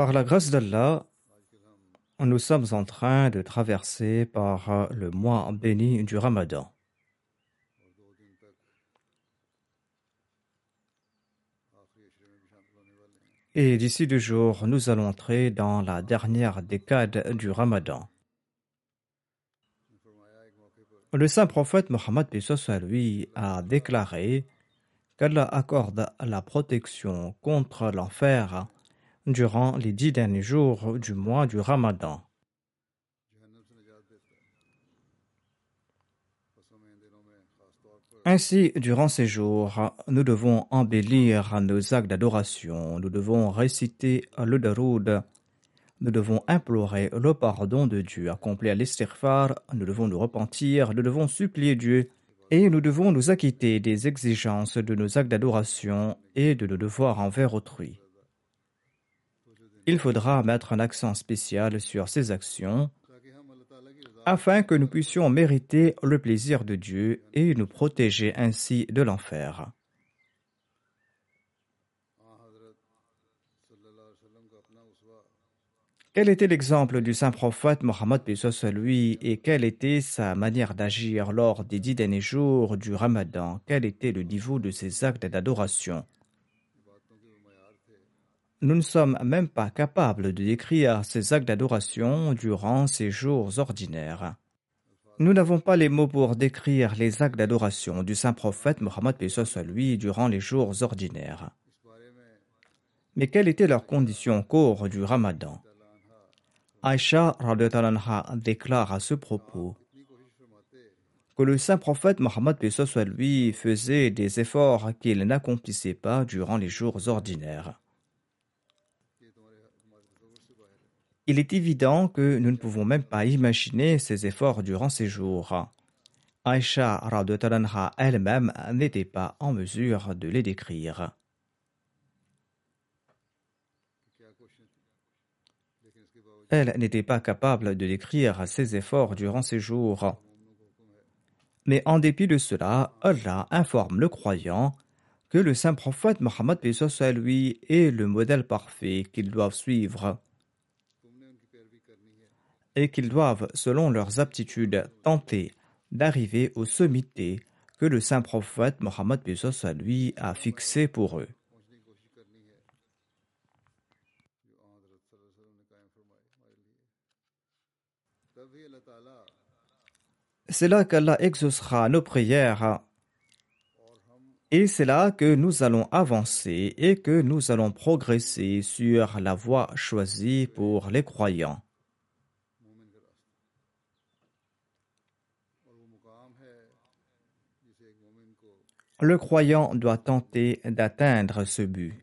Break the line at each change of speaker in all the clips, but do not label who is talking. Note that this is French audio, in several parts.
Par la grâce d'Allah, nous sommes en train de traverser par le mois béni du Ramadan. Et d'ici deux jours, nous allons entrer dans la dernière décade du Ramadan. Le saint prophète Mohammed lui a déclaré qu'Allah accorde la protection contre l'enfer durant les dix derniers jours du mois du Ramadan. Ainsi, durant ces jours, nous devons embellir nos actes d'adoration, nous devons réciter le daroud, nous devons implorer le pardon de Dieu, accomplir l'istighfar, nous devons nous repentir, nous devons supplier Dieu et nous devons nous acquitter des exigences de nos actes d'adoration et de nos devoirs envers autrui. Il faudra mettre un accent spécial sur ces actions afin que nous puissions mériter le plaisir de Dieu et nous protéger ainsi de l'enfer. Quel était l'exemple du saint prophète Mohammed lui et quelle était sa manière d'agir lors des dix derniers jours du Ramadan? Quel était le niveau de ses actes d'adoration? Nous ne sommes même pas capables de décrire ces actes d'adoration durant ces jours ordinaires. Nous n'avons pas les mots pour décrire les actes d'adoration du saint prophète Mohammed lui durant les jours ordinaires. Mais quelles étaient leurs conditions au cours du Ramadan? Aïcha déclare à ce propos que le saint prophète Mohammed lui faisait des efforts qu'il n'accomplissait pas durant les jours ordinaires. Il est évident que nous ne pouvons même pas imaginer ces efforts durant ces jours. Aïcha elle-même n'était pas en mesure de les décrire. Elle n'était pas capable de décrire ses efforts durant ces jours. Mais en dépit de cela, Allah informe le croyant que le saint prophète Mohammed lui est le modèle parfait qu'ils doivent suivre et qu'ils doivent, selon leurs aptitudes, tenter d'arriver au sommité que le saint prophète Mohammed lui a fixé pour eux. C'est là qu'Allah exaucera nos prières et c'est là que nous allons avancer et que nous allons progresser sur la voie choisie pour les croyants. Le croyant doit tenter d'atteindre ce but.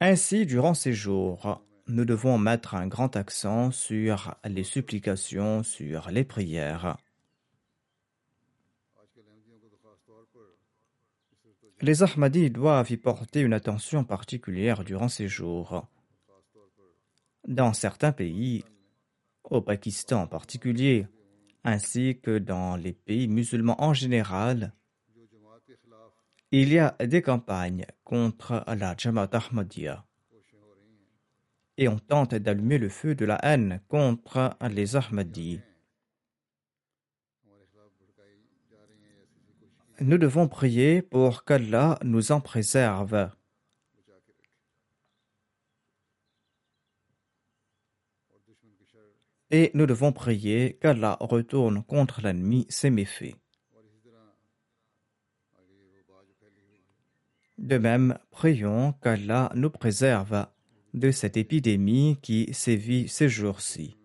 Ainsi, durant ces jours, nous devons mettre un grand accent sur les supplications, sur les prières. Les Ahmadis doivent y porter une attention particulière durant ces jours. Dans certains pays, au Pakistan en particulier, ainsi que dans les pays musulmans en général, il y a des campagnes contre la Jamaat Ahmadiyya et on tente d'allumer le feu de la haine contre les Ahmadis. Nous devons prier pour qu'Allah nous en préserve. Et nous devons prier qu'Allah retourne contre l'ennemi ses méfaits. De même, prions qu'Allah nous préserve de cette épidémie qui sévit ces jours-ci.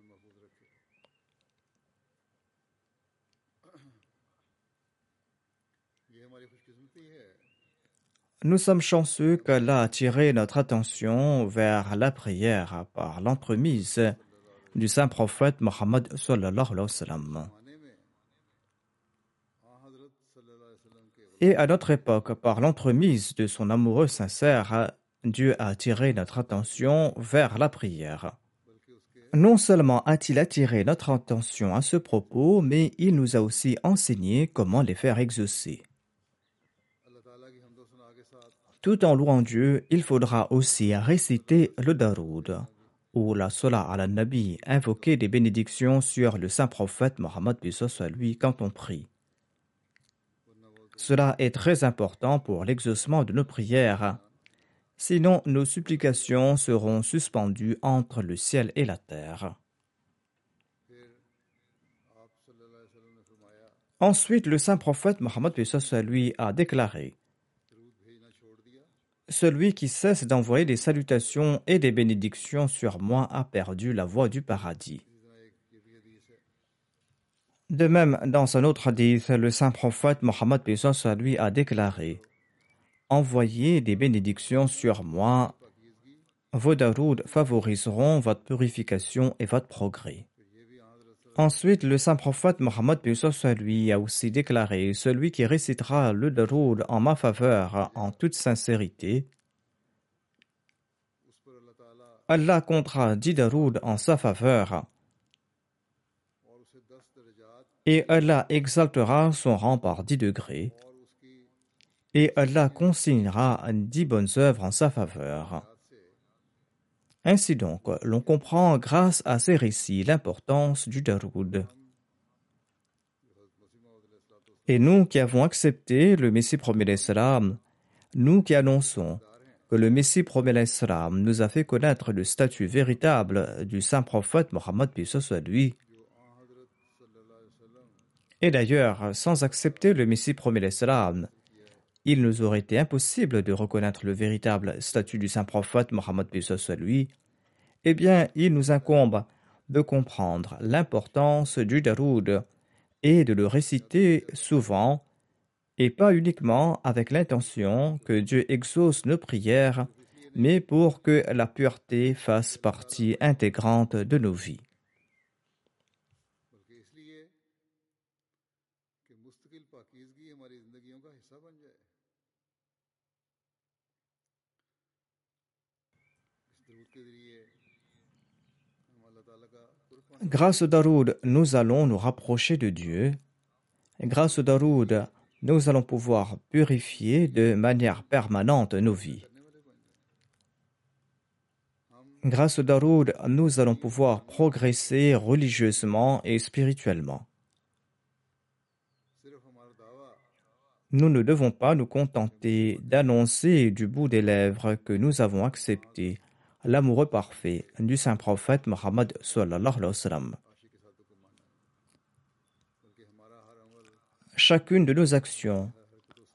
Nous sommes chanceux qu'Allah a attiré notre attention vers la prière par l'entremise du saint prophète Mohammed Et à notre époque, par l'entremise de son amoureux sincère, Dieu a attiré notre attention vers la prière. Non seulement a-t-il attiré notre attention à ce propos, mais il nous a aussi enseigné comment les faire exaucer. Tout en louant Dieu, il faudra aussi réciter le Daroud, ou la Salah al-Nabi, invoquer des bénédictions sur le saint prophète Mohammed soit lui quand on prie. Cela est très important pour l'exaucement de nos prières, sinon nos supplications seront suspendues entre le ciel et la terre. Ensuite, le saint prophète Mohammed lui a déclaré celui qui cesse d'envoyer des salutations et des bénédictions sur moi a perdu la voie du paradis. De même, dans un autre hadith, le saint prophète Mohammed lui a déclaré Envoyez des bénédictions sur moi, vos darouds favoriseront votre purification et votre progrès. Ensuite, le saint prophète Mohammed lui a aussi déclaré Celui qui récitera le daroud en ma faveur en toute sincérité, Allah comptera dix daroud en sa faveur et Allah exaltera son rang par dix degrés et Allah consignera dix bonnes œuvres en sa faveur. Ainsi donc, l'on comprend grâce à ces récits l'importance du Daroud. Et nous qui avons accepté le Messie promet l'Islam, nous qui annonçons que le Messie promet l'Islam nous a fait connaître le statut véritable du saint prophète Mohammed soit lui. Et d'ailleurs, sans accepter le Messie promet l'Islam, il nous aurait été impossible de reconnaître le véritable statut du saint prophète Mohammed soit lui, eh bien, il nous incombe de comprendre l'importance du daroud et de le réciter souvent et pas uniquement avec l'intention que Dieu exauce nos prières, mais pour que la pureté fasse partie intégrante de nos vies. Grâce au Daroud, nous allons nous rapprocher de Dieu. Grâce au Daroud, nous allons pouvoir purifier de manière permanente nos vies. Grâce au Daroud, nous allons pouvoir progresser religieusement et spirituellement. Nous ne devons pas nous contenter d'annoncer du bout des lèvres que nous avons accepté l'amoureux parfait du saint prophète Mohammed Chacune de nos actions,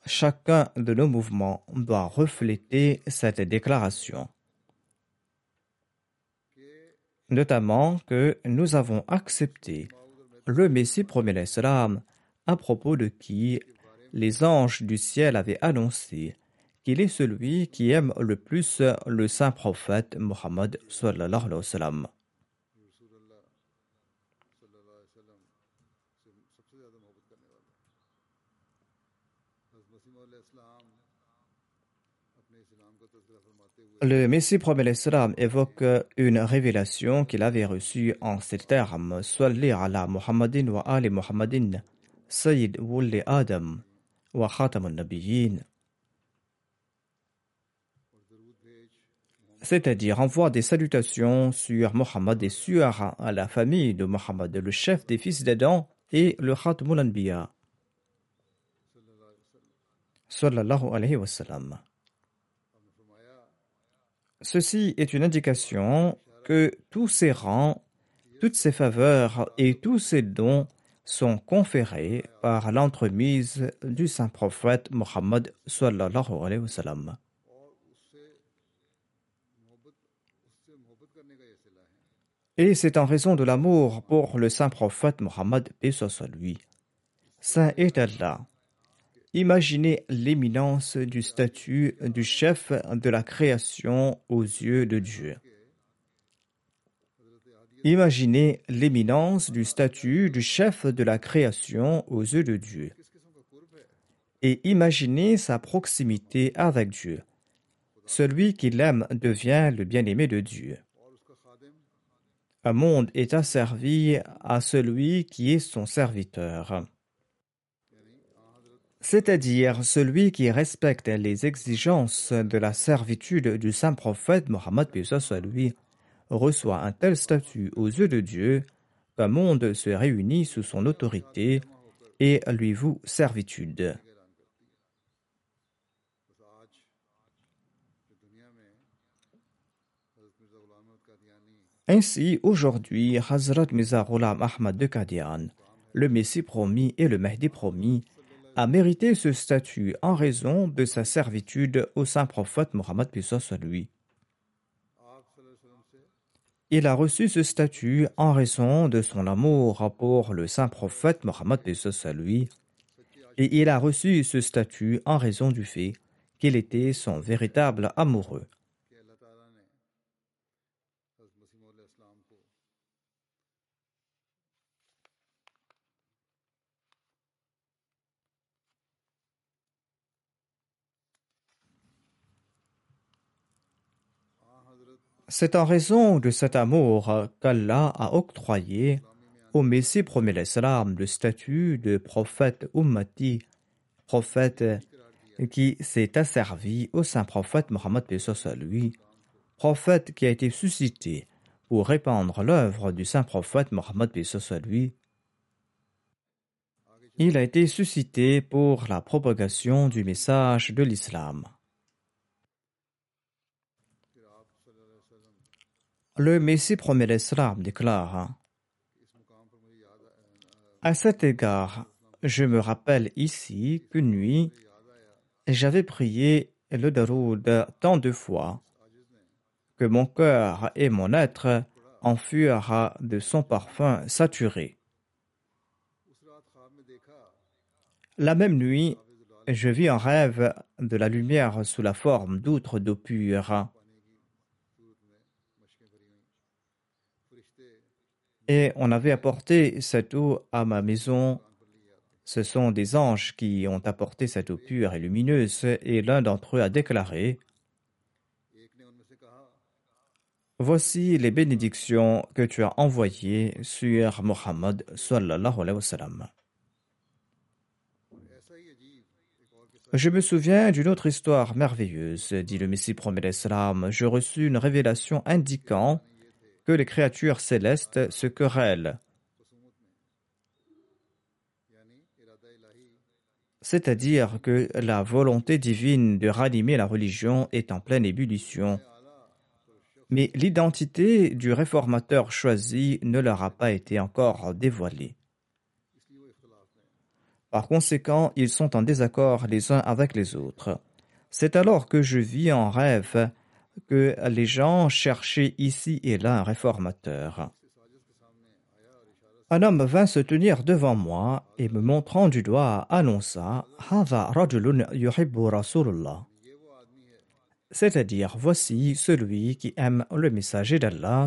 chacun de nos mouvements doit refléter cette déclaration. Notamment que nous avons accepté le Messie premier à propos de qui les anges du ciel avaient annoncé qu'il est celui qui aime le plus le saint prophète Mohammed sallallahu sallam. Le Messie promet l'Islam évoque une révélation qu'il avait reçue en ces termes Salli ala Muhammadin wa ali Muhammadin, Sayyid wulli Adam wa khatamun nabiyyin. C'est-à-dire envoie des salutations sur Mohammed et sur la famille de Mohammed, le chef des fils d'Adam et le Khatamul Anbiya. Ceci est une indication que tous ces rangs, toutes ces faveurs et tous ces dons sont conférés par l'entremise du saint prophète Mohammed sallallahu alayhi wa. Et c'est en raison de l'amour pour le saint prophète Mohammed, et soit lui. Saint est Allah. Imaginez l'éminence du statut du chef de la création aux yeux de Dieu. Imaginez l'éminence du statut du chef de la création aux yeux de Dieu. Et imaginez sa proximité avec Dieu. Celui qui l'aime devient le bien-aimé de Dieu. Un monde est asservi à celui qui est son serviteur c'est-à-dire celui qui respecte les exigences de la servitude du saint prophète Mohammed lui, reçoit un tel statut aux yeux de Dieu qu'un monde se réunit sous son autorité et lui voue servitude. Ainsi, aujourd'hui, Hazrat Mirza Ghulam Ahmad de Qadian, le Messie promis et le Mahdi promis, a mérité ce statut en raison de sa servitude au saint prophète Mohammed lui. Il a reçu ce statut en raison de son amour pour le saint prophète Mohammed lui, et il a reçu ce statut en raison du fait qu'il était son véritable amoureux. C'est en raison de cet amour qu'Allah a octroyé au Messie premier l'Islam le statut de prophète ummati, prophète qui s'est asservi au saint prophète Mohammed lui, prophète qui a été suscité pour répandre l'œuvre du saint prophète Mohammed lui. Il a été suscité pour la propagation du message de l'islam. Le Messie promet l'Islam déclare À cet égard, je me rappelle ici qu'une nuit, j'avais prié le Daroud tant de fois que mon cœur et mon être en furent de son parfum saturé. La même nuit, je vis en rêve de la lumière sous la forme d'outre d'eau pure. Et on avait apporté cette eau à ma maison. Ce sont des anges qui ont apporté cette eau pure et lumineuse, et l'un d'entre eux a déclaré Voici les bénédictions que tu as envoyées sur Mohammed. Je me souviens d'une autre histoire merveilleuse, dit le Messie promet l'Islam. Je reçus une révélation indiquant que les créatures célestes se querellent. C'est-à-dire que la volonté divine de ranimer la religion est en pleine ébullition. Mais l'identité du réformateur choisi ne leur a pas été encore dévoilée. Par conséquent, ils sont en désaccord les uns avec les autres. C'est alors que je vis en rêve que les gens cherchaient ici et là un réformateur. Un homme vint se tenir devant moi et me montrant du doigt annonça C'est-à-dire, voici celui qui aime le messager d'Allah.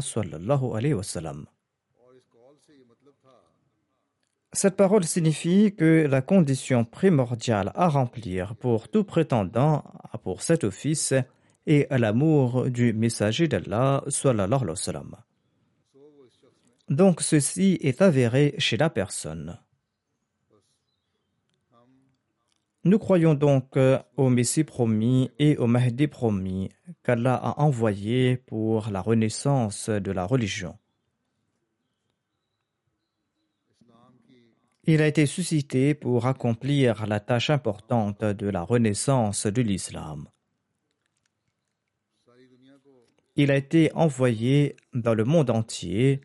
Cette parole signifie que la condition primordiale à remplir pour tout prétendant pour cet office est l'amour du messager d'Allah, sallallahu alayhi wa sallam. Donc ceci est avéré chez la personne. Nous croyons donc au Messie promis et au Mahdi promis qu'Allah a envoyé pour la renaissance de la religion. Il a été suscité pour accomplir la tâche importante de la renaissance de l'islam. Il a été envoyé dans le monde entier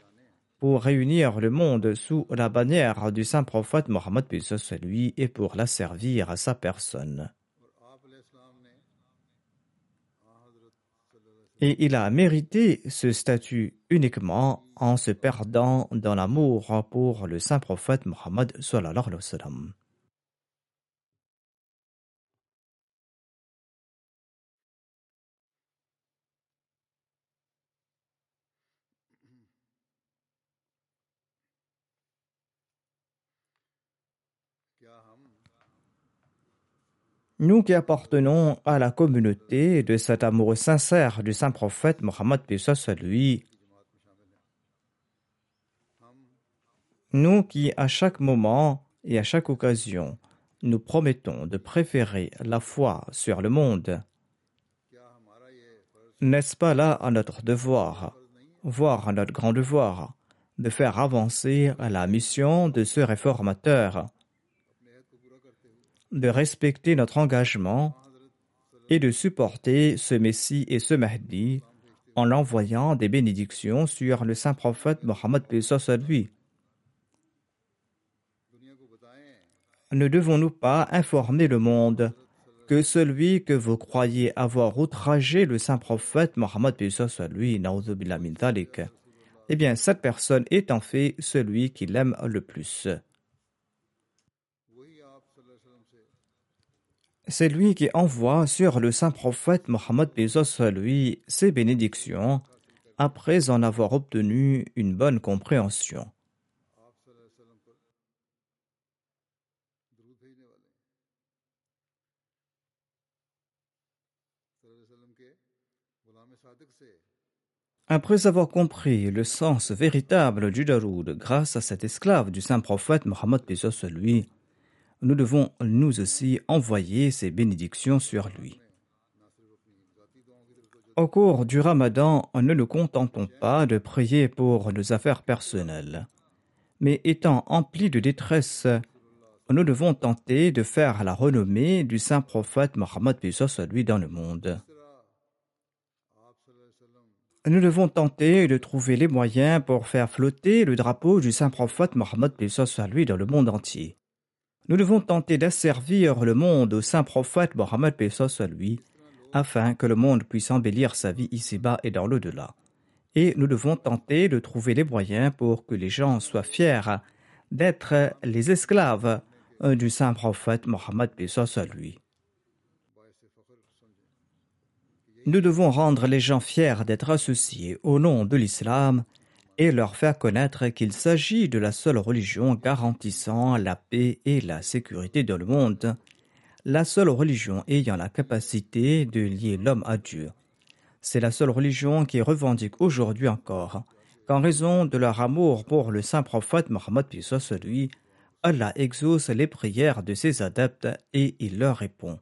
pour réunir le monde sous la bannière du saint prophète Mohammed lui et pour la servir à sa personne. Et il a mérité ce statut uniquement en se perdant dans l'amour pour le saint prophète Mohammed sallallahu Nous qui appartenons à la communauté de cet amour sincère du saint prophète Mohammed à lui, nous qui à chaque moment et à chaque occasion nous promettons de préférer la foi sur le monde, n'est-ce pas là à notre devoir, voire à notre grand devoir, de faire avancer la mission de ce réformateur? De respecter notre engagement et de supporter ce Messie et ce Mahdi en l'envoyant des bénédictions sur le saint prophète Mohammed lui. Ne devons-nous pas informer le monde que celui que vous croyez avoir outragé le saint prophète Mohammed lui, eh bien cette personne est en fait celui qui l'aime le plus. C'est lui qui envoie sur le saint prophète Mohammed lui ses bénédictions après en avoir obtenu une bonne compréhension. Après avoir compris le sens véritable du Daroud grâce à cet esclave du saint prophète Mohammed lui, nous devons nous aussi envoyer ces bénédictions sur lui. Au cours du ramadan, ne nous contentons pas de prier pour nos affaires personnelles, mais étant emplis de détresse, nous devons tenter de faire la renommée du saint prophète Mohammed lui dans le monde. Nous devons tenter de trouver les moyens pour faire flotter le drapeau du saint prophète Mohammed lui dans le monde entier. Nous devons tenter d'asservir le monde au saint prophète Mohammed à lui, afin que le monde puisse embellir sa vie ici-bas et dans l'au-delà. Et nous devons tenter de trouver les moyens pour que les gens soient fiers d'être les esclaves du saint prophète Mohammed à lui. Nous devons rendre les gens fiers d'être associés au nom de l'islam et leur faire connaître qu'il s'agit de la seule religion garantissant la paix et la sécurité dans le monde, la seule religion ayant la capacité de lier l'homme à Dieu. C'est la seule religion qui revendique aujourd'hui encore qu'en raison de leur amour pour le saint prophète Mohammed lui, Allah exauce les prières de ses adeptes et il leur répond.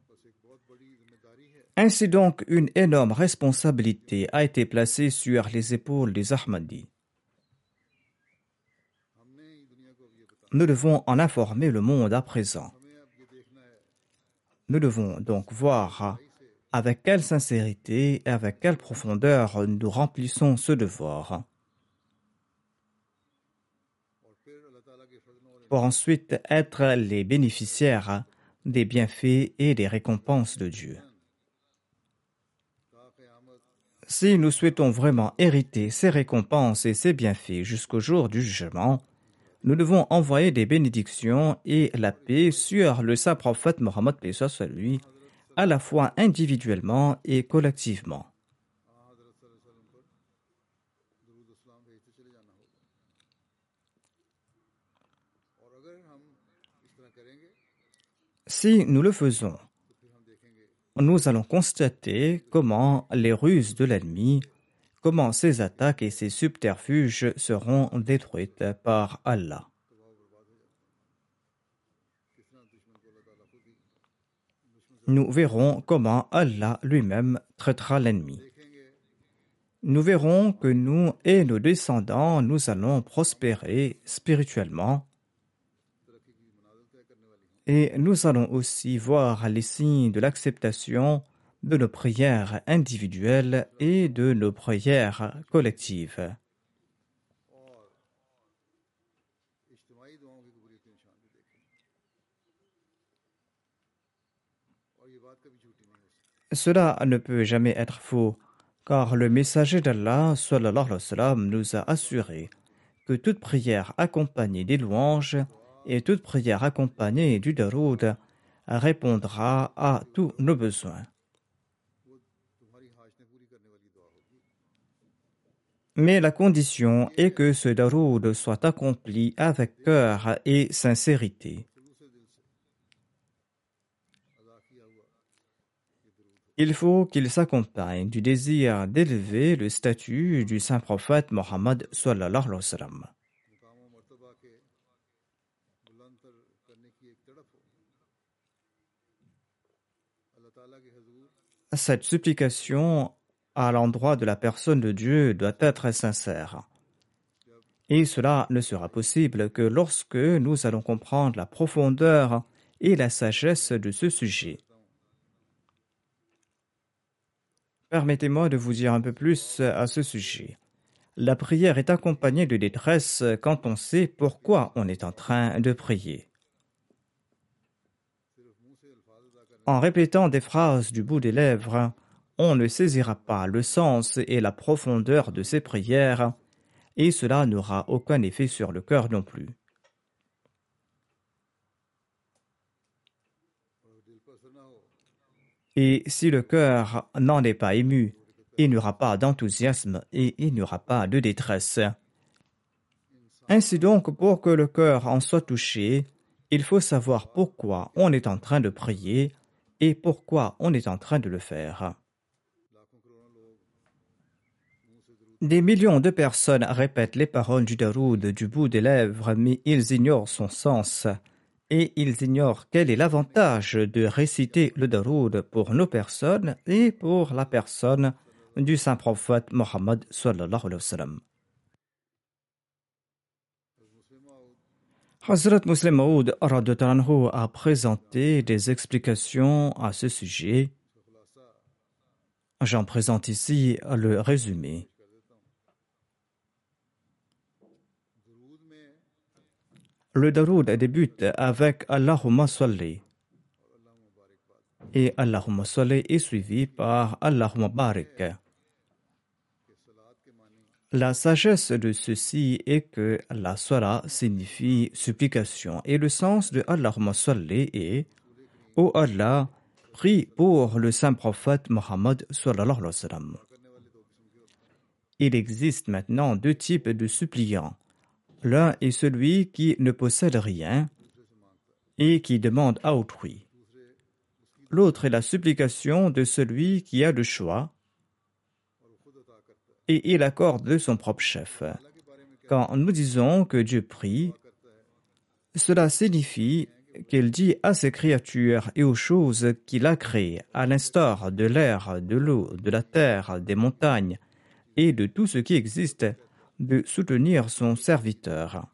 Ainsi donc, une énorme responsabilité a été placée sur les épaules des Ahmadis. Nous devons en informer le monde à présent. Nous devons donc voir avec quelle sincérité et avec quelle profondeur nous remplissons ce devoir. Pour ensuite être les bénéficiaires des bienfaits et des récompenses de Dieu. Si nous souhaitons vraiment hériter ces récompenses et ces bienfaits jusqu'au jour du jugement, nous devons envoyer des bénédictions et la paix sur le saint prophète Mohammed lui, à la fois individuellement et collectivement. Si nous le faisons, nous allons constater comment les ruses de l'ennemi, comment ses attaques et ses subterfuges seront détruites par Allah. Nous verrons comment Allah lui-même traitera l'ennemi. Nous verrons que nous et nos descendants, nous allons prospérer spirituellement et nous allons aussi voir les signes de l'acceptation de nos prières individuelles et de nos prières collectives. Cela ne peut jamais être faux, car le messager d'Allah nous a assuré que toute prière accompagnée des louanges et toute prière accompagnée du daroud répondra à tous nos besoins. Mais la condition est que ce daroud soit accompli avec cœur et sincérité. Il faut qu'il s'accompagne du désir d'élever le statut du saint prophète Mohammed. Cette supplication à l'endroit de la personne de Dieu doit être sincère. Et cela ne sera possible que lorsque nous allons comprendre la profondeur et la sagesse de ce sujet. Permettez-moi de vous dire un peu plus à ce sujet. La prière est accompagnée de détresse quand on sait pourquoi on est en train de prier. En répétant des phrases du bout des lèvres, on ne saisira pas le sens et la profondeur de ces prières, et cela n'aura aucun effet sur le cœur non plus. Et si le cœur n'en est pas ému, il n'y aura pas d'enthousiasme et il n'y aura pas de détresse. Ainsi donc, pour que le cœur en soit touché, il faut savoir pourquoi on est en train de prier et pourquoi on est en train de le faire. Des millions de personnes répètent les paroles du Daroud du bout des lèvres, mais ils ignorent son sens et ils ignorent quel est l'avantage de réciter le Daroud pour nos personnes et pour la personne du saint prophète Mohammed. Hazrat Muslim Maud a présenté des explications à ce sujet. J'en présente ici le résumé. Le daroud débute avec Allahumma salli. Et Allahumma salli est suivi par Allahumma barik. La sagesse de ceci est que la sala signifie supplication et le sens de Allahumma salli est Ô Allah, prie pour le saint prophète Mohammed sallallahu. Il existe maintenant deux types de suppliants. L'un est celui qui ne possède rien et qui demande à autrui. L'autre est la supplication de celui qui a le choix et il accorde de son propre chef. Quand nous disons que Dieu prie, cela signifie qu'il dit à ses créatures et aux choses qu'il a créées, à l'instar de l'air, de l'eau, de la terre, des montagnes et de tout ce qui existe, de soutenir son serviteur.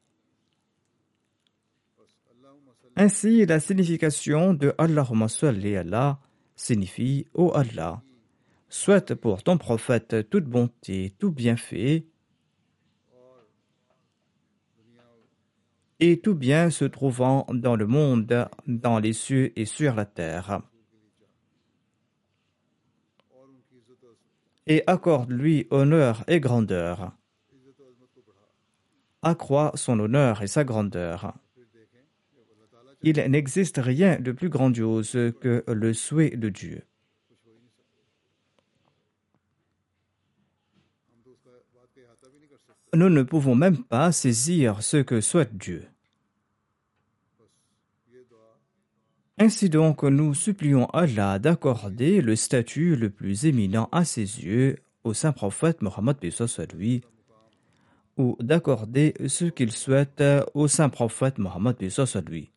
Ainsi, la signification de Allahumma Allah signifie Ô Allah, Souhaite pour ton prophète toute bonté, tout bienfait, et tout bien se trouvant dans le monde, dans les cieux et sur la terre. Et accorde-lui honneur et grandeur. Accroît son honneur et sa grandeur. Il n'existe rien de plus grandiose que le souhait de Dieu. nous ne pouvons même pas saisir ce que souhaite Dieu. Ainsi donc, nous supplions Allah d'accorder le statut le plus éminent à ses yeux au saint prophète Mohammed lui, ou d'accorder ce qu'il souhaite au saint prophète Mohammed lui.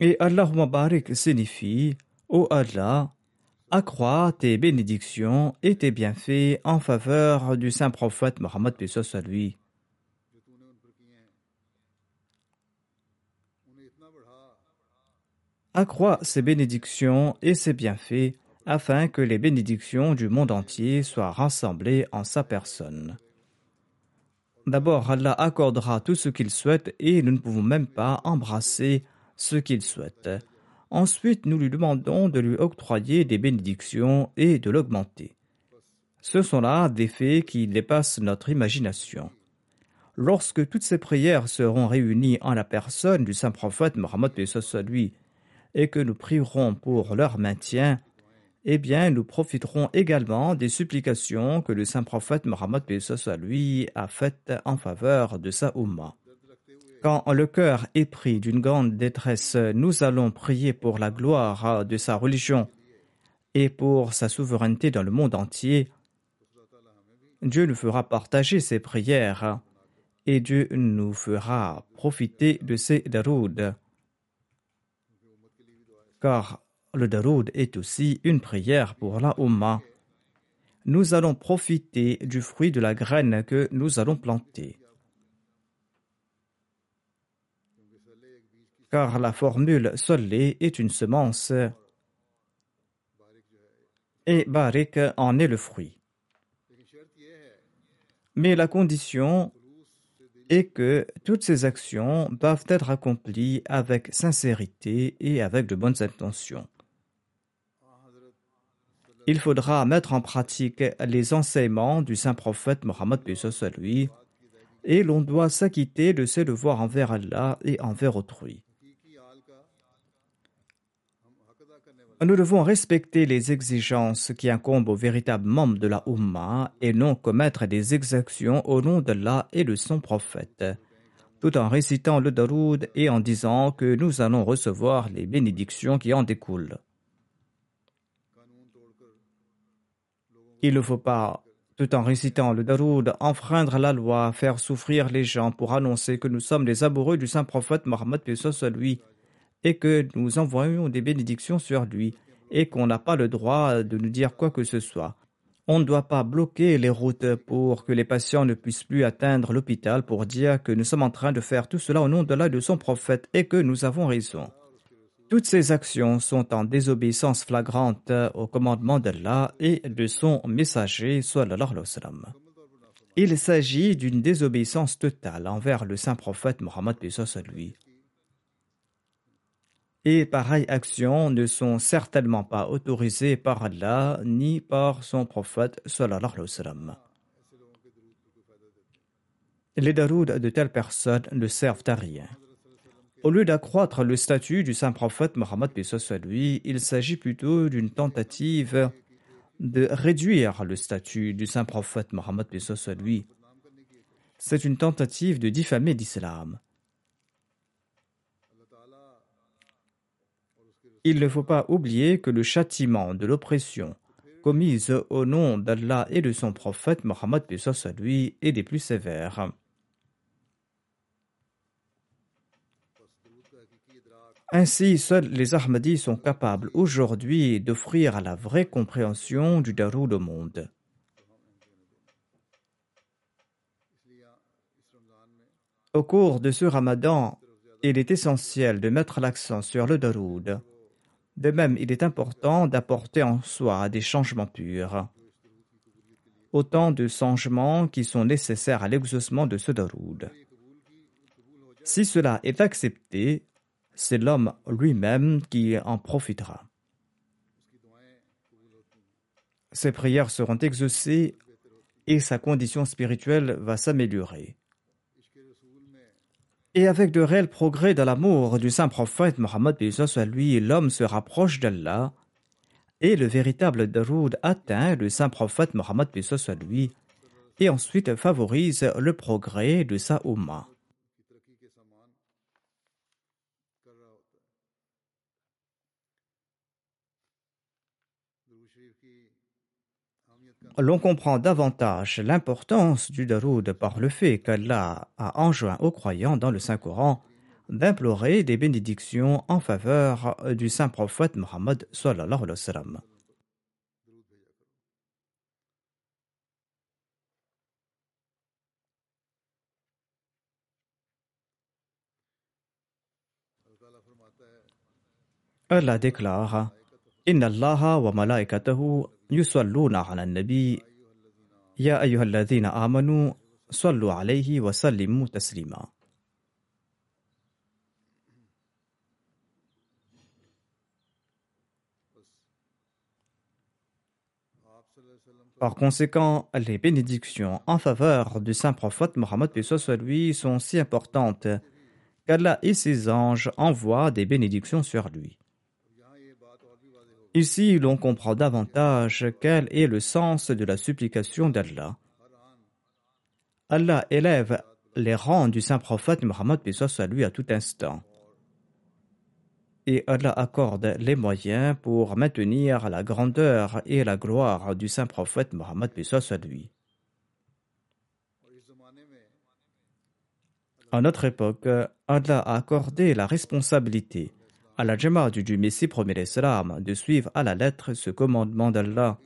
Et Allah Barik signifie Ô Allah, accrois tes bénédictions et tes bienfaits en faveur du saint prophète Mohammed lui. accroît ses bénédictions et ses bienfaits afin que les bénédictions du monde entier soient rassemblées en sa personne. D'abord, Allah accordera tout ce qu'il souhaite et nous ne pouvons même pas embrasser ce qu'il souhaite. Ensuite, nous lui demandons de lui octroyer des bénédictions et de l'augmenter. Ce sont là des faits qui dépassent notre imagination. Lorsque toutes ces prières seront réunies en la personne du saint prophète Mohammed lui et que nous prierons pour leur maintien, eh bien, nous profiterons également des supplications que le saint prophète Mohammed lui a faites en faveur de sa. Quand le cœur est pris d'une grande détresse, nous allons prier pour la gloire de sa religion et pour sa souveraineté dans le monde entier. Dieu nous fera partager ses prières et Dieu nous fera profiter de ses darouds car le daroud est aussi une prière pour la Ummah. Nous allons profiter du fruit de la graine que nous allons planter. Car la formule solé est une semence et barik en est le fruit. Mais la condition et que toutes ces actions doivent être accomplies avec sincérité et avec de bonnes intentions. Il faudra mettre en pratique les enseignements du saint prophète Mohammed et l'on doit s'acquitter de ses devoirs envers Allah et envers autrui. Nous devons respecter les exigences qui incombent aux véritables membres de la Ummah et non commettre des exactions au nom d'Allah et de son prophète, tout en récitant le daroud et en disant que nous allons recevoir les bénédictions qui en découlent. Il ne faut pas, tout en récitant le daroud, enfreindre la loi, faire souffrir les gens pour annoncer que nous sommes les amoureux du saint prophète Mohammed lui et que nous envoyons des bénédictions sur lui et qu'on n'a pas le droit de nous dire quoi que ce soit. On ne doit pas bloquer les routes pour que les patients ne puissent plus atteindre l'hôpital pour dire que nous sommes en train de faire tout cela au nom de l'âme de son prophète et que nous avons raison. Toutes ces actions sont en désobéissance flagrante au commandement d'Allah et de son messager, Il s'agit d'une désobéissance totale envers le saint prophète Mohammed lui et pareilles actions ne sont certainement pas autorisées par Allah ni par son prophète sallallahu alayhi wa sallam. Les darouds de telles personnes ne servent à rien. Au lieu d'accroître le statut du saint prophète Mohammed lui, il s'agit plutôt d'une tentative de réduire le statut du saint prophète Mohammed lui. C'est une tentative de diffamer l'islam. Il ne faut pas oublier que le châtiment de l'oppression commise au nom d'Allah et de son prophète Mohammed lui est des plus sévères. Ainsi, seuls les Ahmadis sont capables aujourd'hui d'offrir la vraie compréhension du Darou au monde. Au cours de ce ramadan, il est essentiel de mettre l'accent sur le Daroud de même, il est important d'apporter en soi des changements purs. Autant de changements qui sont nécessaires à l'exaucement de ce daroud. Si cela est accepté, c'est l'homme lui-même qui en profitera. Ses prières seront exaucées et sa condition spirituelle va s'améliorer. Et avec de réels progrès dans l'amour du saint prophète Mohammed soit lui, l'homme se rapproche d'Allah et le véritable daroud atteint le saint prophète Mohammed soit lui et ensuite favorise le progrès de sa Ummah. L'on comprend davantage l'importance du daroud par le fait qu'Allah a enjoint aux croyants dans le Saint-Coran d'implorer des bénédictions en faveur du saint prophète Mohammed. Allah déclare Allah wa malaikatahu yusalluna ala nabi Ya ayyuhalladhina amanu sallu alayhi wa sallimu taslima. Par conséquent, les bénédictions en faveur du saint prophète Mohammed lui sont si importantes qu'Allah et ses anges envoient des bénédictions sur lui. Ici, l'on comprend davantage quel est le sens de la supplication d'Allah. Allah élève les rangs du saint prophète Mohammed soit lui à tout instant et Allah accorde les moyens pour maintenir la grandeur et la gloire du saint prophète Mohammed soit lui. À notre époque, Allah a accordé la responsabilité à la Jama du Messie premier Islam de suivre à la lettre ce commandement d'Allah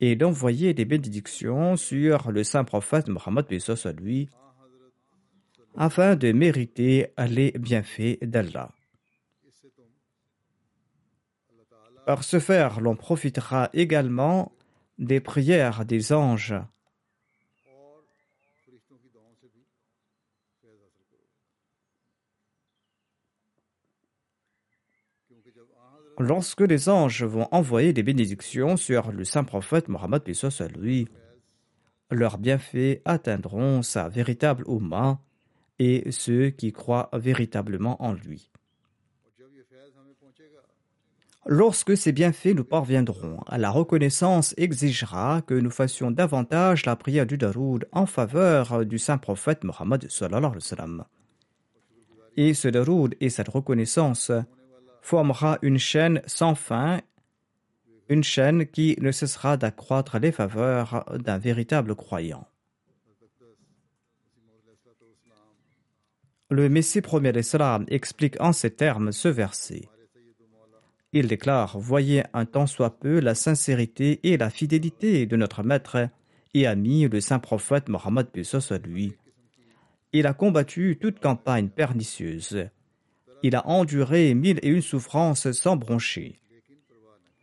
et d'envoyer des bénédictions sur le saint prophète Mohammed soit lui afin de mériter les bienfaits d'Allah. Par ce faire, l'on profitera également des prières des anges. Lorsque les anges vont envoyer des bénédictions sur le saint prophète Mohammed leurs bienfaits atteindront sa véritable Oumma et ceux qui croient véritablement en lui. Lorsque ces bienfaits nous parviendront, la reconnaissance exigera que nous fassions davantage la prière du Daroud en faveur du saint prophète Mohammed Et ce Daroud et cette reconnaissance formera une chaîne sans fin, une chaîne qui ne cessera d'accroître les faveurs d'un véritable croyant. Le Messie premier d'Islam explique en ces termes ce verset. Il déclare Voyez un tant soit peu la sincérité et la fidélité de notre maître et ami, le saint prophète Mohammed soit lui. Il a combattu toute campagne pernicieuse. Il a enduré mille et une souffrances sans broncher.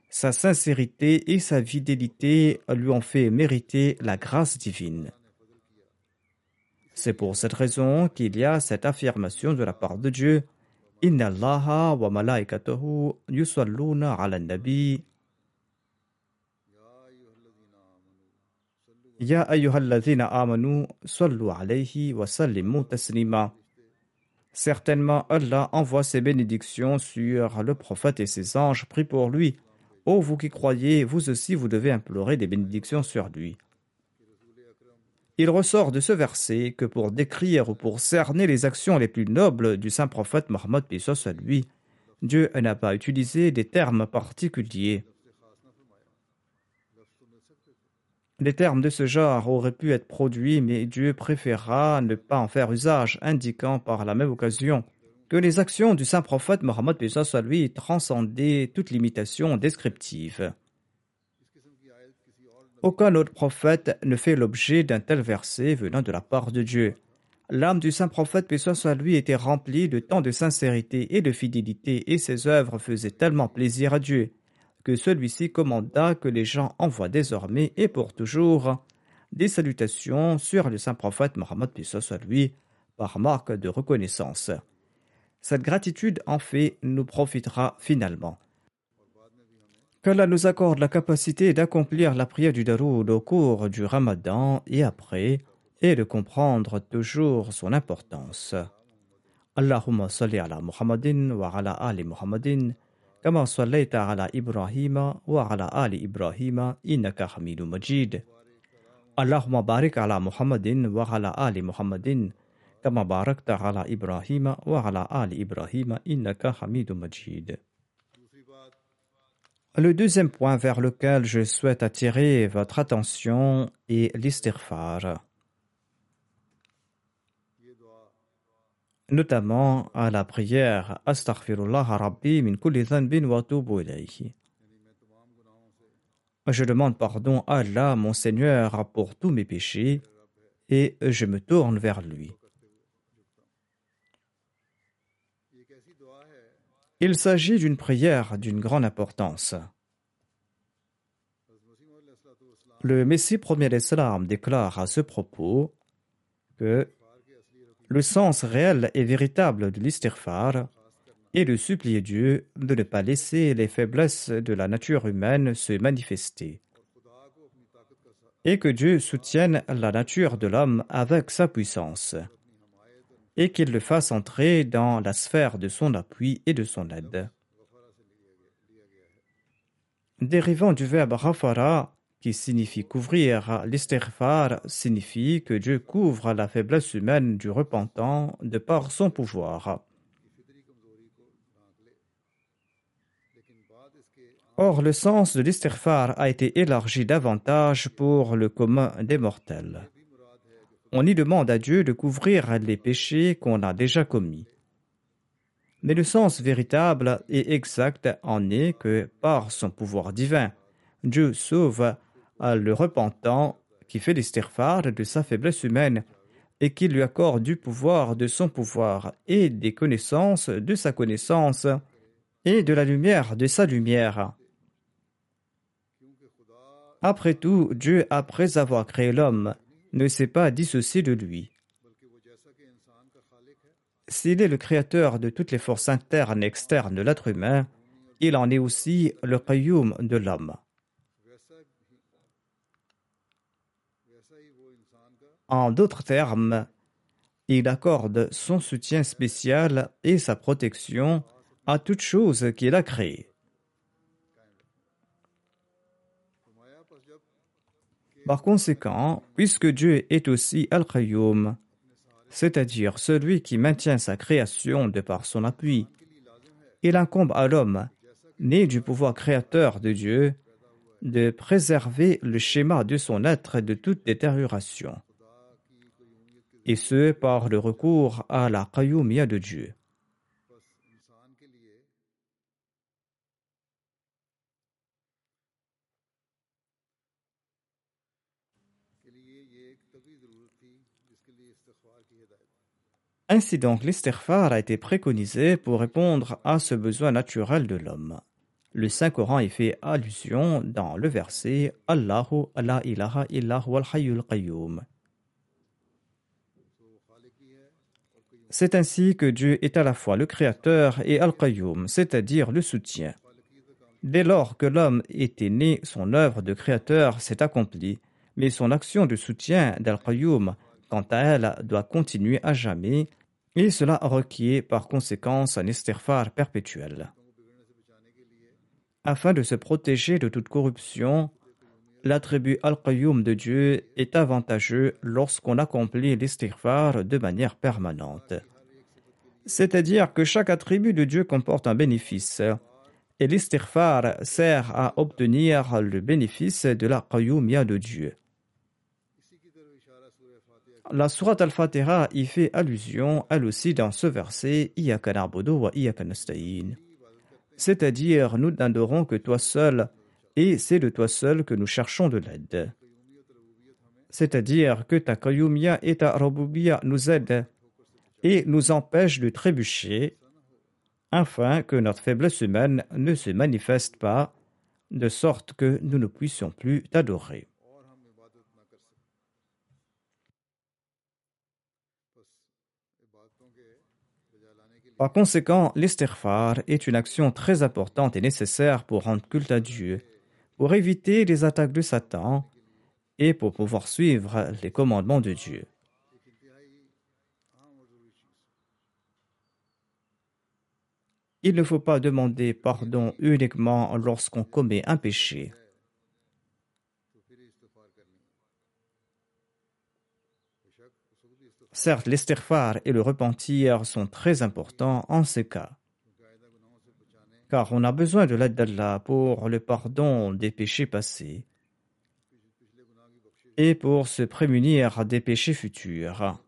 Sa sincérité et sa fidélité lui ont fait mériter la grâce divine. C'est pour cette raison qu'il y a cette affirmation de la part de Dieu Inna wa malaikatahu yusalluna ala nabi. Ya ayyuhalladhina amanu sallu alayhi wa sallimu. Certainement, Allah envoie ses bénédictions sur le prophète et ses anges. Prie pour lui. Ô vous qui croyez, vous aussi vous devez implorer des bénédictions sur lui. Il ressort de ce verset que pour décrire ou pour cerner les actions les plus nobles du saint prophète Mohammed à lui, Dieu n'a pas utilisé des termes particuliers. Des termes de ce genre auraient pu être produits, mais Dieu préféra ne pas en faire usage, indiquant par la même occasion que les actions du saint prophète Mohammed à lui transcendaient toute limitation descriptive. Aucun autre prophète ne fait l'objet d'un tel verset venant de la part de Dieu. L'âme du saint prophète, soit lui, était remplie de tant de sincérité et de fidélité, et ses œuvres faisaient tellement plaisir à Dieu, que celui-ci commanda que les gens envoient désormais et pour toujours des salutations sur le saint prophète Mohammed, soit lui, par marque de reconnaissance. Cette gratitude, en fait, nous profitera finalement qu'Allah nous accorde la capacité d'accomplir la prière du Daroud au cours du Ramadan et après, et de comprendre toujours son importance. Allahumma ala Muhammadin wa ala ali Muhammadin, Le deuxième point vers lequel je souhaite attirer votre attention est l'istighfar, notamment à la prière Astaghfirullah Rabbi min kulli dhanbin wa ilayhi. Je demande pardon à Allah, mon Seigneur, pour tous mes péchés et je me tourne vers lui. Il s'agit d'une prière d'une grande importance. Le Messie premier l'Islam déclare à ce propos que le sens réel et véritable de l'istighfar est de supplier Dieu de ne pas laisser les faiblesses de la nature humaine se manifester et que Dieu soutienne la nature de l'homme avec sa puissance et qu'il le fasse entrer dans la sphère de son appui et de son aide. Dérivant du verbe rafara, qui signifie couvrir, l'istighfar signifie que Dieu couvre la faiblesse humaine du repentant de par son pouvoir. Or, le sens de l'istighfar a été élargi davantage pour le commun des mortels on y demande à Dieu de couvrir les péchés qu'on a déjà commis. Mais le sens véritable et exact en est que, par son pouvoir divin, Dieu sauve le repentant qui fait l'istighfar de sa faiblesse humaine et qui lui accorde du pouvoir de son pouvoir et des connaissances de sa connaissance et de la lumière de sa lumière. Après tout, Dieu, après avoir créé l'homme, ne s'est pas dissocié de lui. S'il est le créateur de toutes les forces internes et externes de l'être humain, il en est aussi le qayyum de l'homme. En d'autres termes, il accorde son soutien spécial et sa protection à toute chose qu'il a créée. Par conséquent, puisque Dieu est aussi Al-Qayyum, c'est-à-dire celui qui maintient sa création de par son appui, il incombe à l'homme, né du pouvoir créateur de Dieu, de préserver le schéma de son être de toute détérioration, et ce par le recours à la Qayyumiyya de Dieu. Ainsi donc, l'istighfar a été préconisé pour répondre à ce besoin naturel de l'homme. Le Saint-Coran y fait allusion dans le verset Allahu la ilaha illahu al qayyum. C'est ainsi que Dieu est à la fois le créateur et al-qayyum, c'est-à-dire le soutien. Dès lors que l'homme était né, son œuvre de créateur s'est accomplie, mais son action de soutien d'al-qayyum quant à elle, doit continuer à jamais, et cela requiert par conséquence un esterphare perpétuel. Afin de se protéger de toute corruption, l'attribut al-Qayyum de Dieu est avantageux lorsqu'on accomplit l'istighfar de manière permanente. C'est-à-dire que chaque attribut de Dieu comporte un bénéfice, et l'istighfar sert à obtenir le bénéfice de la Qayyumiyya de Dieu. La sourate Al-Fatiha y fait allusion, elle aussi, dans ce verset wa C'est-à-dire, nous n'adorons que toi seul, et c'est de toi seul que nous cherchons de l'aide. C'est-à-dire que ta Qayyumiyya et ta Rabubiyya nous aident et nous empêchent de trébucher, afin que notre faiblesse humaine ne se manifeste pas, de sorte que nous ne puissions plus t'adorer. Par conséquent, l'istighfar est une action très importante et nécessaire pour rendre culte à Dieu, pour éviter les attaques de Satan et pour pouvoir suivre les commandements de Dieu. Il ne faut pas demander pardon uniquement lorsqu'on commet un péché. Certes, l'esterphare et le repentir sont très importants en ce cas. Car on a besoin de l'aide d'Allah pour le pardon des péchés passés et pour se prémunir des péchés futurs.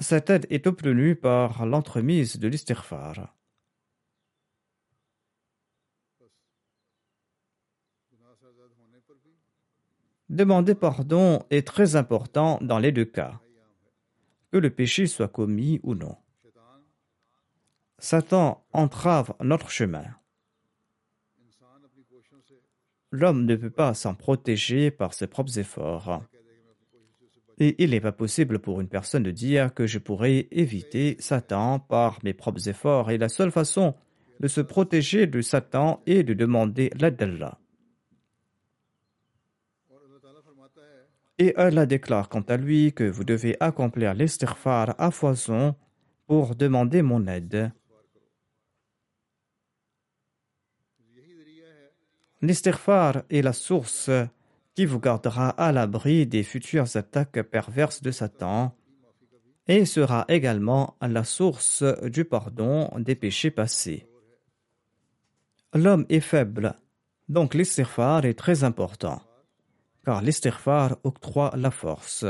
Cette aide est obtenue par l'entremise de l'istighfar. Demander pardon est très important dans les deux cas, que le péché soit commis ou non. Satan entrave notre chemin. L'homme ne peut pas s'en protéger par ses propres efforts. Et il n'est pas possible pour une personne de dire que je pourrais éviter Satan par mes propres efforts. Et la seule façon de se protéger de Satan est de demander l'aide d'Allah. Et Allah déclare quant à lui que vous devez accomplir l'istighfar à foison pour demander mon aide. L'istighfar est la source qui vous gardera à l'abri des futures attaques perverses de Satan et sera également la source du pardon des péchés passés. L'homme est faible, donc l'istighfar est très important, car l'istighfar octroie la force.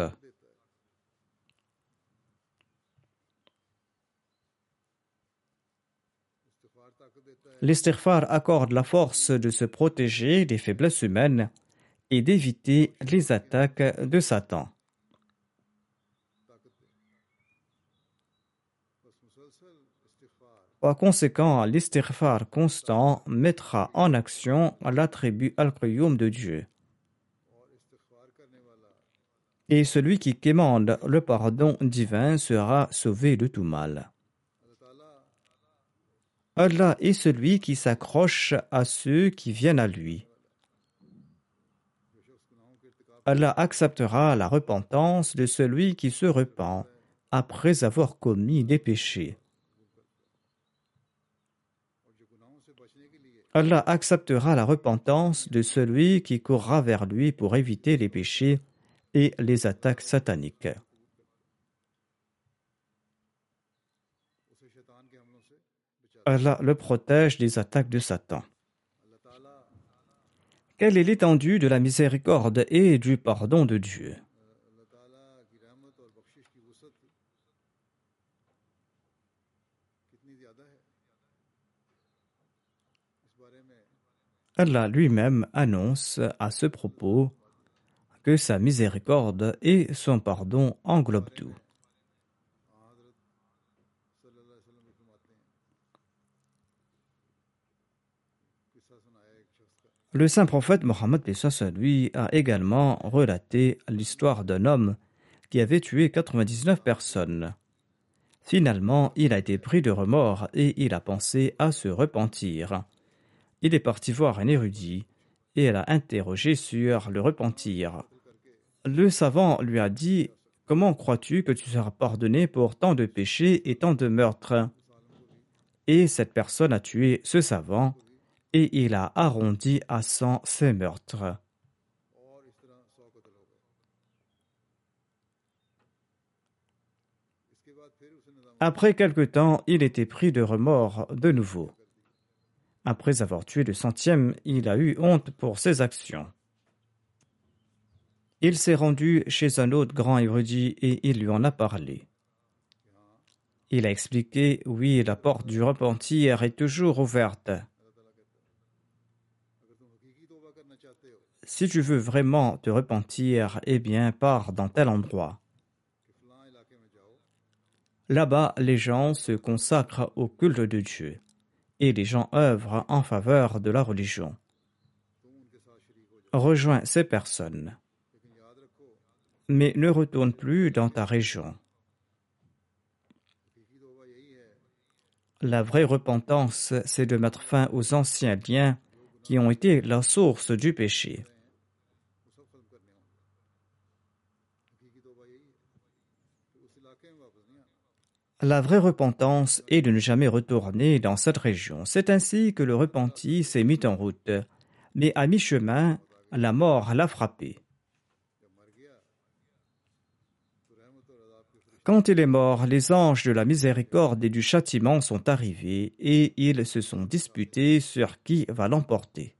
L'istighfar accorde la force de se protéger des faiblesses humaines et d'éviter les attaques de Satan. Par conséquent, l'istighfar constant mettra en action l'attribut al-Qayyum de Dieu. Et celui qui quémande le pardon divin sera sauvé de tout mal. Allah est celui qui s'accroche à ceux qui viennent à lui. Allah acceptera la repentance de celui qui se repent après avoir commis des péchés. Allah acceptera la repentance de celui qui courra vers lui pour éviter les péchés et les attaques sataniques. Allah le protège des attaques de Satan. Quelle est l'étendue de la miséricorde et du pardon de Dieu? Allah lui-même annonce à ce propos que sa miséricorde et son pardon englobent tout. Le saint prophète Mohammed lui a également relaté l'histoire d'un homme qui avait tué 99 personnes. Finalement, il a été pris de remords et il a pensé à se repentir. Il est parti voir un érudit et l'a interrogé sur le repentir. Le savant lui a dit Comment crois-tu que tu seras pardonné pour tant de péchés et tant de meurtres? Et cette personne a tué ce savant et il a arrondi à cent ses meurtres. Après quelque temps, il était pris de remords de nouveau. Après avoir tué le centième, il a eu honte pour ses actions. Il s'est rendu chez un autre grand érudit et il lui en a parlé. Il a expliqué Oui, la porte du repentir est toujours ouverte. Si tu veux vraiment te repentir, eh bien, pars dans tel endroit. Là-bas, les gens se consacrent au culte de Dieu et les gens œuvrent en faveur de la religion. Rejoins ces personnes, mais ne retourne plus dans ta région. La vraie repentance, c'est de mettre fin aux anciens liens qui ont été la source du péché. La vraie repentance est de ne jamais retourner dans cette région. C'est ainsi que le repenti s'est mis en route. Mais à mi-chemin, la mort l'a frappé. Quand il est mort, les anges de la miséricorde et du châtiment sont arrivés et ils se sont disputés sur qui va l'emporter.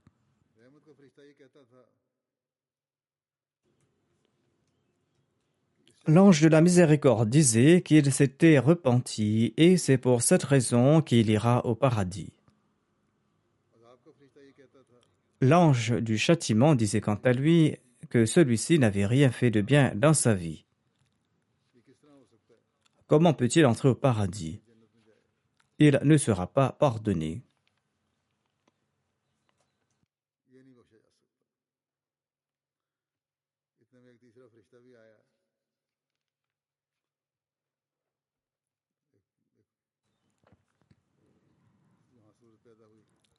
L'ange de la miséricorde disait qu'il s'était repenti et c'est pour cette raison qu'il ira au paradis. L'ange du châtiment disait quant à lui que celui-ci n'avait rien fait de bien dans sa vie. Comment peut-il entrer au paradis? Il ne sera pas pardonné.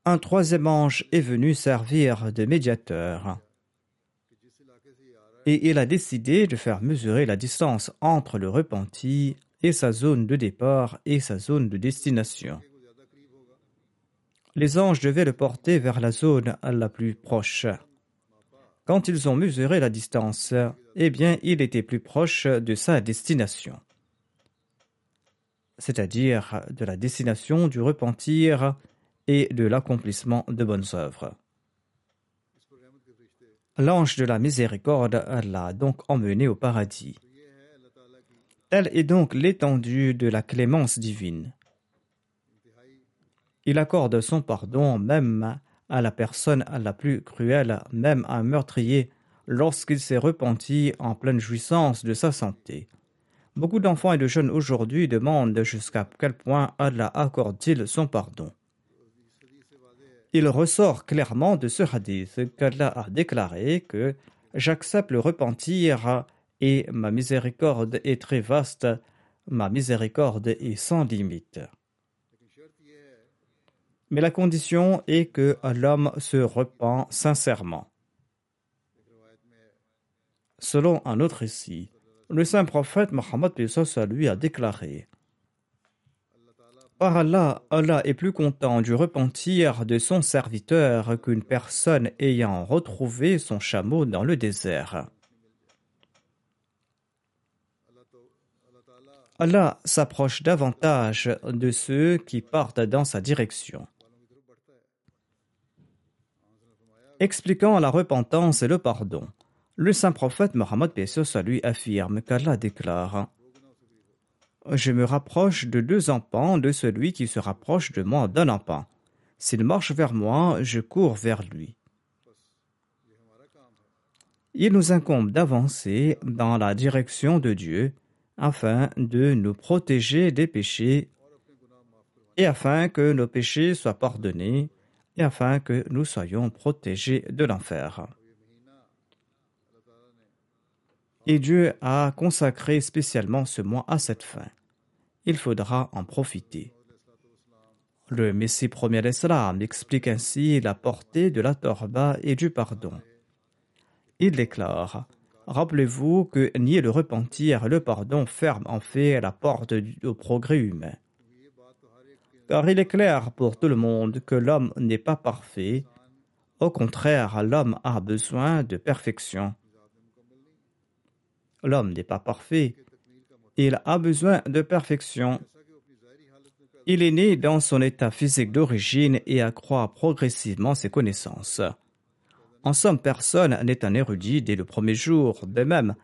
un troisième ange est venu servir de médiateur. Et il a décidé de faire mesurer la distance entre le repenti et sa zone de départ et sa zone de destination. Les anges devaient le porter vers la zone la plus proche. Quand ils ont mesuré la distance, eh bien, il était plus proche de sa destination, c'est-à-dire de la destination du repentir et de l'accomplissement de bonnes œuvres. L'ange de la miséricorde l'a donc emmené au paradis. Telle est donc l'étendue de la clémence divine. Il accorde son pardon même à la personne la plus cruelle, même à un meurtrier, lorsqu'il s'est repenti en pleine jouissance de sa santé. Beaucoup d'enfants et de jeunes aujourd'hui demandent jusqu'à quel point Allah accorde-t-il son pardon il ressort clairement de ce hadith qu'Allah a déclaré que J'accepte le repentir et ma miséricorde est très vaste, ma miséricorde est sans limite. Mais la condition est que l'homme se repent sincèrement. Selon un autre récit, le saint prophète Mohammed lui a déclaré par Allah, Allah est plus content du repentir de son serviteur qu'une personne ayant retrouvé son chameau dans le désert. Allah s'approche davantage de ceux qui partent dans sa direction. Expliquant la repentance et le pardon, le saint prophète Mohammed lui affirme qu'Allah déclare je me rapproche de deux empans de celui qui se rapproche de moi d'un empan. S'il marche vers moi, je cours vers lui. Il nous incombe d'avancer dans la direction de Dieu afin de nous protéger des péchés et afin que nos péchés soient pardonnés et afin que nous soyons protégés de l'enfer. et Dieu a consacré spécialement ce mois à cette fin. Il faudra en profiter. Le Messie premier Islam explique ainsi la portée de la torba et du pardon. Il déclare Rappelez-vous que nier le repentir et le pardon ferme en fait la porte au progrès humain. Car il est clair pour tout le monde que l'homme n'est pas parfait. Au contraire, l'homme a besoin de perfection L'homme n'est pas parfait. Il a besoin de perfection. Il est né dans son état physique d'origine et accroît progressivement ses connaissances. En somme, personne n'est un érudit dès le premier jour. De même,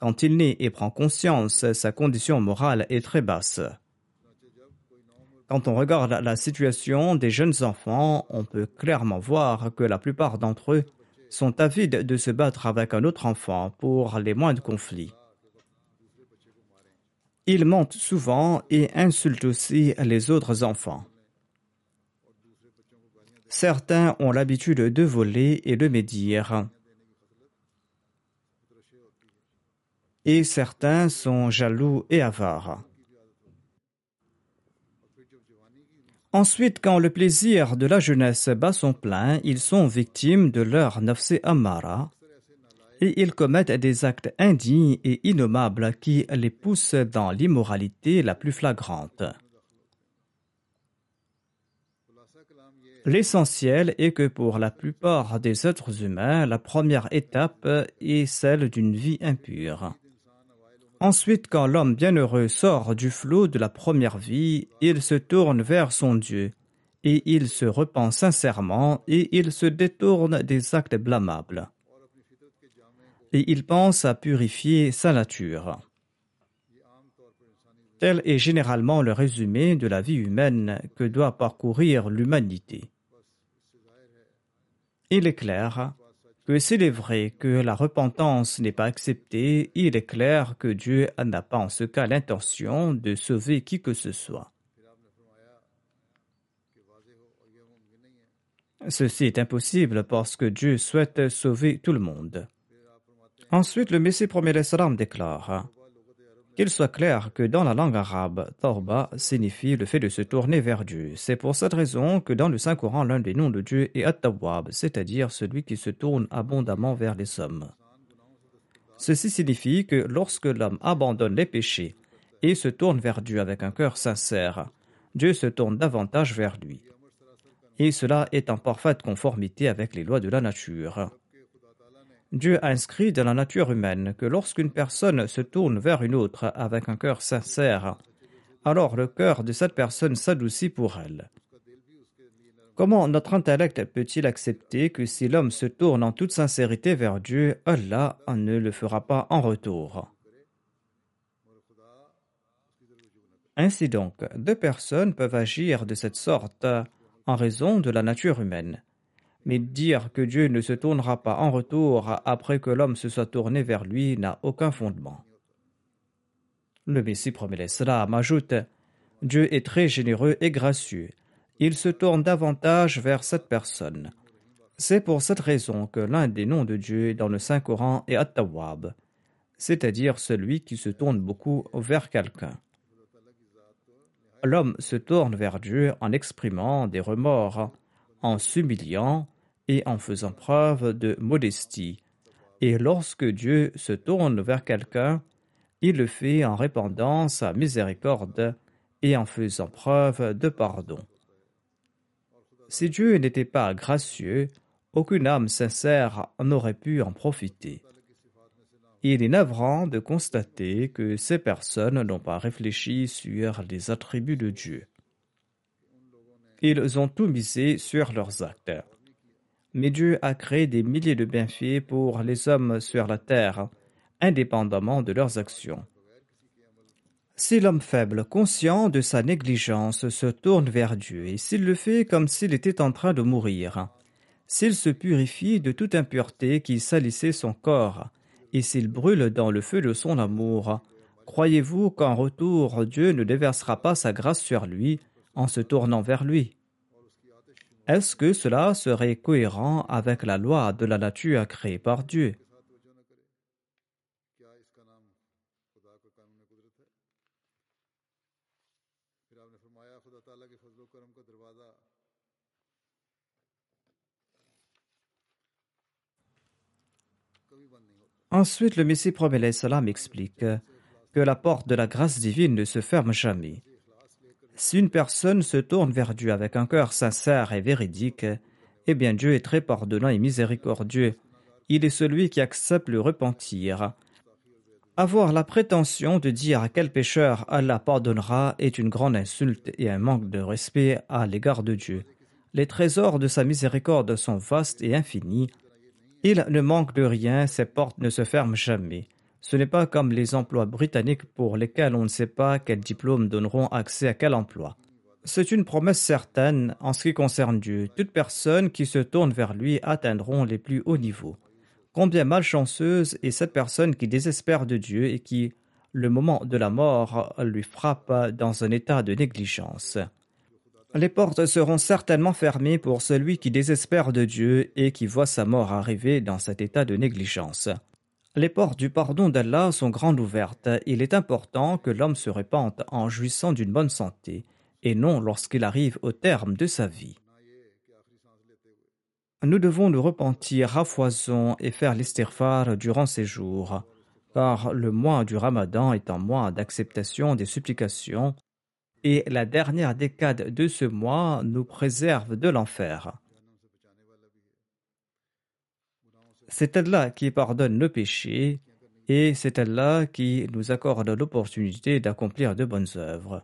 quand il naît et prend conscience, sa condition morale est très basse. Quand on regarde la situation des jeunes enfants, on peut clairement voir que la plupart d'entre eux sont avides de se battre avec un autre enfant pour les moindres conflits. Ils mentent souvent et insultent aussi les autres enfants. Certains ont l'habitude de voler et de médire. Et certains sont jaloux et avares. Ensuite, quand le plaisir de la jeunesse bat son plein, ils sont victimes de leur nafse amara et ils commettent des actes indignes et innommables qui les poussent dans l'immoralité la plus flagrante. L'essentiel est que pour la plupart des êtres humains, la première étape est celle d'une vie impure. Ensuite, quand l'homme bienheureux sort du flot de la première vie, il se tourne vers son Dieu, et il se repent sincèrement, et il se détourne des actes blâmables. Et il pense à purifier sa nature. Tel est généralement le résumé de la vie humaine que doit parcourir l'humanité. Il est clair que s'il est vrai que la repentance n'est pas acceptée, il est clair que Dieu n'a pas en ce cas l'intention de sauver qui que ce soit. Ceci est impossible parce que Dieu souhaite sauver tout le monde. Ensuite, le Messie premier déclare qu'il soit clair que dans la langue arabe, Tawba signifie le fait de se tourner vers Dieu. C'est pour cette raison que dans le Saint-Coran, l'un des noms de Dieu est At-Tawwab, c'est-à-dire celui qui se tourne abondamment vers les hommes. Ceci signifie que lorsque l'homme abandonne les péchés et se tourne vers Dieu avec un cœur sincère, Dieu se tourne davantage vers lui. Et cela est en parfaite conformité avec les lois de la nature. Dieu a inscrit dans la nature humaine que lorsqu'une personne se tourne vers une autre avec un cœur sincère, alors le cœur de cette personne s'adoucit pour elle. Comment notre intellect peut-il accepter que si l'homme se tourne en toute sincérité vers Dieu, Allah ne le fera pas en retour? Ainsi donc, deux personnes peuvent agir de cette sorte en raison de la nature humaine. Mais dire que Dieu ne se tournera pas en retour après que l'homme se soit tourné vers lui n'a aucun fondement. Le Messie promet l'Islam ajoute Dieu est très généreux et gracieux. Il se tourne davantage vers cette personne. C'est pour cette raison que l'un des noms de Dieu dans le Saint-Coran est At-Tawwab, c'est-à-dire celui qui se tourne beaucoup vers quelqu'un. L'homme se tourne vers Dieu en exprimant des remords, en s'humiliant et en faisant preuve de modestie. Et lorsque Dieu se tourne vers quelqu'un, il le fait en répandant sa miséricorde et en faisant preuve de pardon. Si Dieu n'était pas gracieux, aucune âme sincère n'aurait pu en profiter. Il est navrant de constater que ces personnes n'ont pas réfléchi sur les attributs de Dieu. Ils ont tout misé sur leurs actes mais Dieu a créé des milliers de bienfaits pour les hommes sur la terre, indépendamment de leurs actions. Si l'homme faible, conscient de sa négligence, se tourne vers Dieu, et s'il le fait comme s'il était en train de mourir, s'il se purifie de toute impureté qui salissait son corps, et s'il brûle dans le feu de son amour, croyez-vous qu'en retour Dieu ne déversera pas sa grâce sur lui en se tournant vers lui? Est-ce que cela serait cohérent avec la loi de la nature créée par Dieu? Ensuite, le Messie promet salam explique que la porte de la grâce divine ne se ferme jamais. Si une personne se tourne vers Dieu avec un cœur sincère et véridique, eh bien Dieu est très pardonnant et miséricordieux. Il est celui qui accepte le repentir. Avoir la prétention de dire à quel pécheur Allah pardonnera est une grande insulte et un manque de respect à l'égard de Dieu. Les trésors de sa miséricorde sont vastes et infinis. Il ne manque de rien, ses portes ne se ferment jamais. Ce n'est pas comme les emplois britanniques pour lesquels on ne sait pas quels diplômes donneront accès à quel emploi. C'est une promesse certaine en ce qui concerne Dieu. Toute personne qui se tourne vers lui atteindront les plus hauts niveaux. Combien malchanceuse est cette personne qui désespère de Dieu et qui, le moment de la mort, lui frappe dans un état de négligence. Les portes seront certainement fermées pour celui qui désespère de Dieu et qui voit sa mort arriver dans cet état de négligence. Les portes du pardon d'Allah sont grandes ouvertes. Il est important que l'homme se répande en jouissant d'une bonne santé, et non lorsqu'il arrive au terme de sa vie. Nous devons nous repentir à foison et faire l'estirfar durant ces jours, car le mois du Ramadan est un mois d'acceptation des supplications, et la dernière décade de ce mois nous préserve de l'enfer. C'est Allah qui pardonne nos péchés Et c'est Allah qui nous accorde l'opportunité d'accomplir de bonnes œuvres.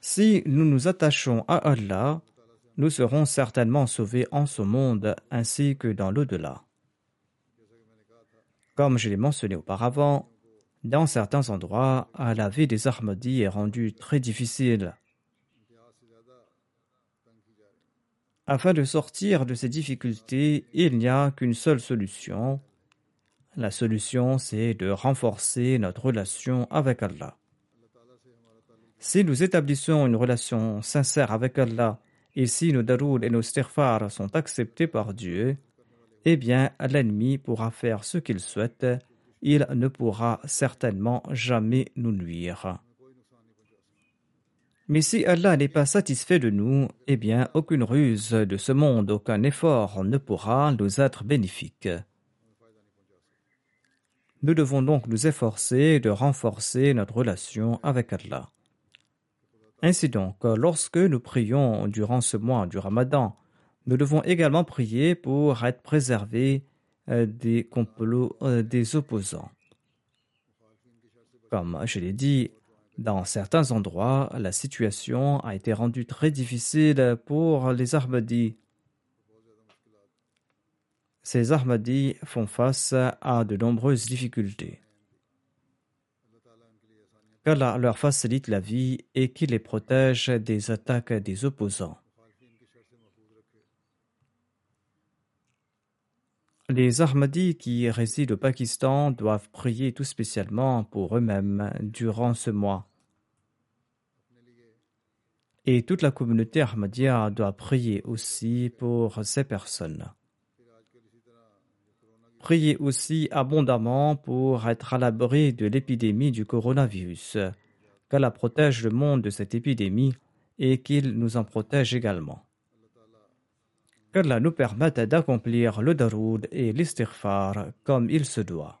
Si nous nous attachons à Allah, nous serons certainement sauvés en ce monde ainsi que dans l'au-delà. Comme je l'ai mentionné auparavant, dans certains endroits, la vie des Ahmadis est rendue très difficile. Afin de sortir de ces difficultés, il n'y a qu'une seule solution. La solution, c'est de renforcer notre relation avec Allah. Si nous établissons une relation sincère avec Allah et si nos daroud et nos stirfar sont acceptés par Dieu, eh bien l'ennemi pourra faire ce qu'il souhaite, il ne pourra certainement jamais nous nuire. Mais si Allah n'est pas satisfait de nous, eh bien aucune ruse de ce monde, aucun effort ne pourra nous être bénéfique. Nous devons donc nous efforcer de renforcer notre relation avec Allah. Ainsi donc, lorsque nous prions durant ce mois du Ramadan, nous devons également prier pour être préservés euh, des complots euh, des opposants. Comme je l'ai dit, dans certains endroits, la situation a été rendue très difficile pour les Ahmadis. Ces Ahmadis font face à de nombreuses difficultés. Qu'Allah leur facilite la vie et qu'il les protège des attaques des opposants. Les Ahmadis qui résident au Pakistan doivent prier tout spécialement pour eux-mêmes durant ce mois. Et toute la communauté Ahmadiyya doit prier aussi pour ces personnes. Priez aussi abondamment pour être à l'abri de l'épidémie du coronavirus, qu'Allah protège le monde de cette épidémie et qu'il nous en protège également qu'Allah nous permette d'accomplir le daroud et l'istighfar comme il se doit.